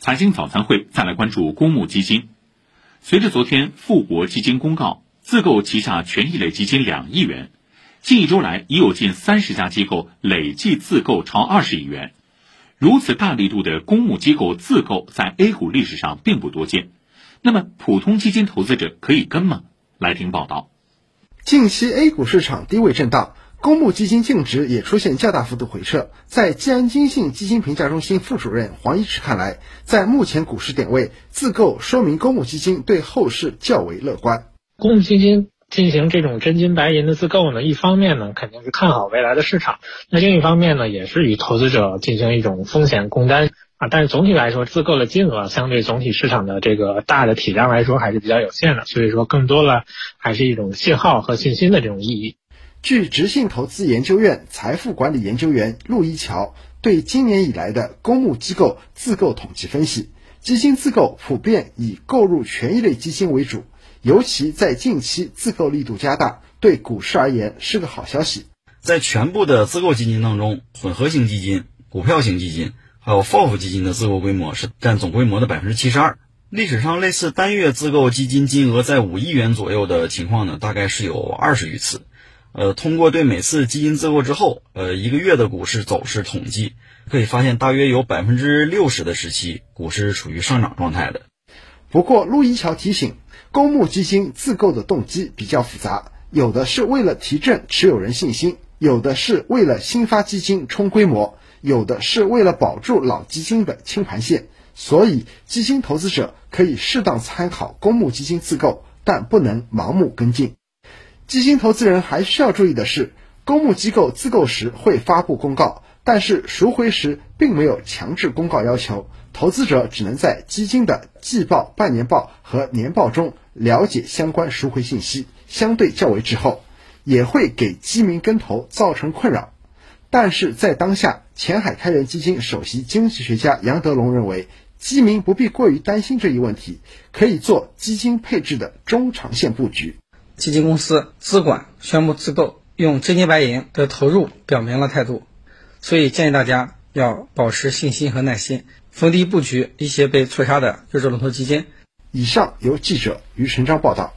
财经早餐会再来关注公募基金。随着昨天富国基金公告自购旗下权益类基金两亿元，近一周来已有近三十家机构累计自购超二十亿元。如此大力度的公募机构自购，在 A 股历史上并不多见。那么，普通基金投资者可以跟吗？来听报道。近期 A 股市场低位震荡。公募基金净值也出现较大幅度回撤，在基安金信基金评价中心副主任黄一池看来，在目前股市点位自购，说明公募基金对后市较为乐观。公募基金进行这种真金白银的自购呢，一方面呢肯定是看好未来的市场，那另一方面呢也是与投资者进行一种风险共担啊。但是总体来说，自购的金额相对总体市场的这个大的体量来说还是比较有限的，所以说更多了还是一种信号和信心的这种意义。据直信投资研究院财富管理研究员陆一桥对今年以来的公募机构自购统计分析，基金自购普遍以购入权益类基金为主，尤其在近期自购力度加大，对股市而言是个好消息。在全部的自购基金当中，混合型基金、股票型基金还有 FOF 基金的自购规模是占总规模的百分之七十二。历史上类似单月自购基金金额在五亿元左右的情况呢，大概是有二十余次。呃，通过对每次基金自购之后，呃，一个月的股市走势统计，可以发现大约有百分之六十的时期，股市处于上涨状态的。不过，陆一桥提醒，公募基金自购的动机比较复杂，有的是为了提振持有人信心，有的是为了新发基金冲规模，有的是为了保住老基金的清盘线。所以，基金投资者可以适当参考公募基金自购，但不能盲目跟进。基金投资人还需要注意的是，公募机构自购时会发布公告，但是赎回时并没有强制公告要求，投资者只能在基金的季报、半年报和年报中了解相关赎回信息，相对较为滞后，也会给基民跟投造成困扰。但是在当下，前海开源基金首席经济学家杨德龙认为，基民不必过于担心这一问题，可以做基金配置的中长线布局。基金公司资管宣布自购，用真金白银的投入表明了态度，所以建议大家要保持信心和耐心，逢低布局一些被错杀的优质龙头基金。以上由记者于成章报道。